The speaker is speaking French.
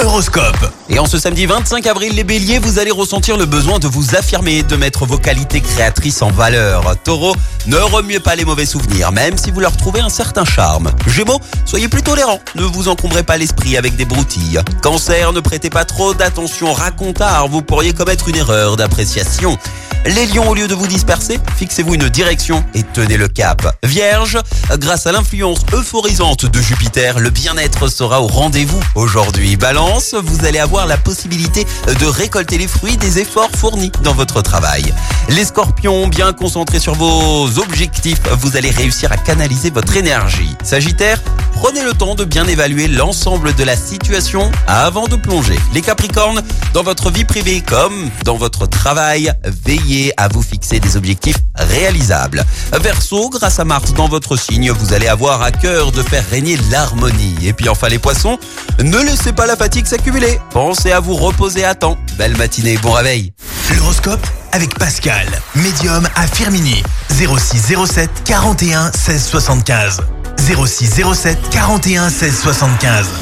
Horoscope. Et en ce samedi 25 avril, les béliers, vous allez ressentir le besoin de vous affirmer, de mettre vos qualités créatrices en valeur. Taureau, ne remuez pas les mauvais souvenirs, même si vous leur trouvez un certain charme. Gémeaux, soyez plus tolérants, ne vous encombrez pas l'esprit avec des broutilles. Cancer, ne prêtez pas trop d'attention racontard, vous pourriez commettre une erreur d'appréciation. Les lions, au lieu de vous disperser, fixez-vous une direction et tenez le cap. Vierge, grâce à l'influence euphorisante de Jupiter, le bien-être sera au rendez-vous aujourd'hui. Balance, vous allez avoir la possibilité de récolter les fruits des efforts fournis dans votre travail. Les scorpions, bien concentrés sur vos objectifs, vous allez réussir à canaliser votre énergie. Sagittaire, prenez le temps de bien évaluer l'ensemble de la situation avant de plonger. Les capricornes, dans votre vie privée comme dans votre travail, veillez à vous fixer des objectifs réalisables. Verseau, grâce à Mars dans votre signe, vous allez avoir à cœur de faire régner l'harmonie. Et puis enfin les poissons, ne laissez pas la fatigue s'accumuler. Pensez à vous reposer à temps. Belle matinée, bon réveil. L'horoscope avec Pascal, médium à Firmini. 06 07 41 16 75. 06 07 41 16 75.